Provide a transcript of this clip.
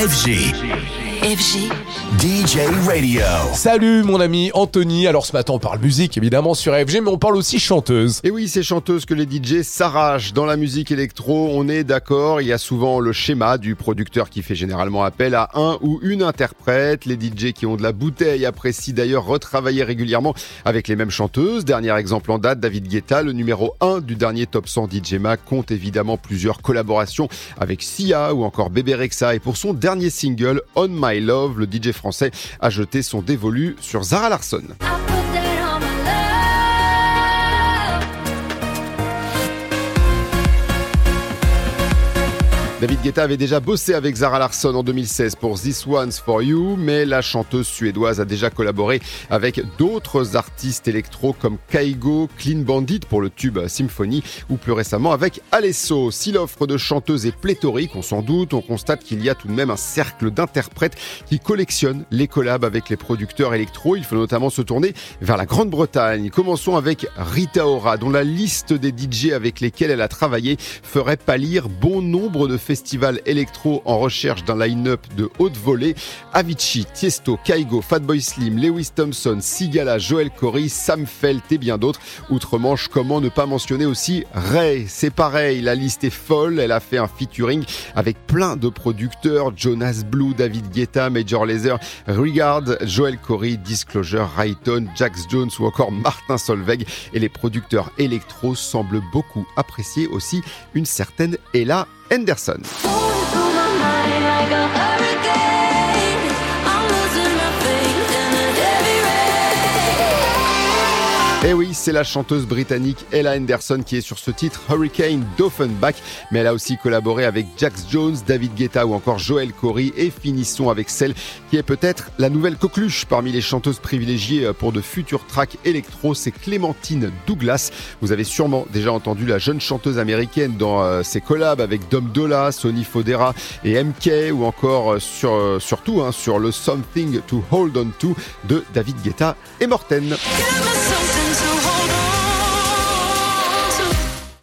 FG. FG. DJ Radio. Salut mon ami Anthony. Alors ce matin on parle musique évidemment sur FG, mais on parle aussi chanteuse. Et oui, c'est chanteuse que les DJ s'arrachent dans la musique électro. On est d'accord, il y a souvent le schéma du producteur qui fait généralement appel à un ou une interprète. Les DJ qui ont de la bouteille apprécient d'ailleurs retravailler régulièrement avec les mêmes chanteuses. Dernier exemple en date, David Guetta, le numéro 1 du dernier Top 100 DJ Mag, compte évidemment plusieurs collaborations avec Sia ou encore Bébé Rexa. Et pour son dernier single, On My Love, le DJ français a jeté son dévolu sur Zara Larsson. David Guetta avait déjà bossé avec Zara Larsson en 2016 pour This One's For You, mais la chanteuse suédoise a déjà collaboré avec d'autres artistes électro comme Kaigo, Clean Bandit pour le tube Symphony ou plus récemment avec Alesso. Si l'offre de chanteuses est pléthorique, on s'en doute, on constate qu'il y a tout de même un cercle d'interprètes qui collectionnent les collabs avec les producteurs électro. Il faut notamment se tourner vers la Grande-Bretagne. Commençons avec Rita Ora, dont la liste des DJ avec lesquels elle a travaillé ferait pâlir bon nombre de festival électro en recherche d'un line-up de haute volée. Avicii, Tiesto, Kaigo, Fatboy Slim, Lewis Thompson, Sigala, Joel Corey, Sam Felt et bien d'autres. Outre-Manche, comment ne pas mentionner aussi Ray? C'est pareil, la liste est folle. Elle a fait un featuring avec plein de producteurs Jonas Blue, David Guetta, Major Lazer, Regard, Joel Corey, Disclosure, Rayton, Jax Jones ou encore Martin Solveig. Et les producteurs électro semblent beaucoup apprécier aussi une certaine Ella Henderson. Et oui, c'est la chanteuse britannique Ella Henderson qui est sur ce titre Hurricane d'Offenbach, mais elle a aussi collaboré avec Jax Jones, David Guetta ou encore Joel Corey et finissons avec celle qui est peut-être la nouvelle coqueluche parmi les chanteuses privilégiées pour de futurs tracks électro, c'est Clémentine Douglas. Vous avez sûrement déjà entendu la jeune chanteuse américaine dans euh, ses collabs avec Dom Dola, Sonny Fodera et MK ou encore euh, euh, surtout hein, sur le Something to Hold On To de David Guetta et Morten. Give me something to hold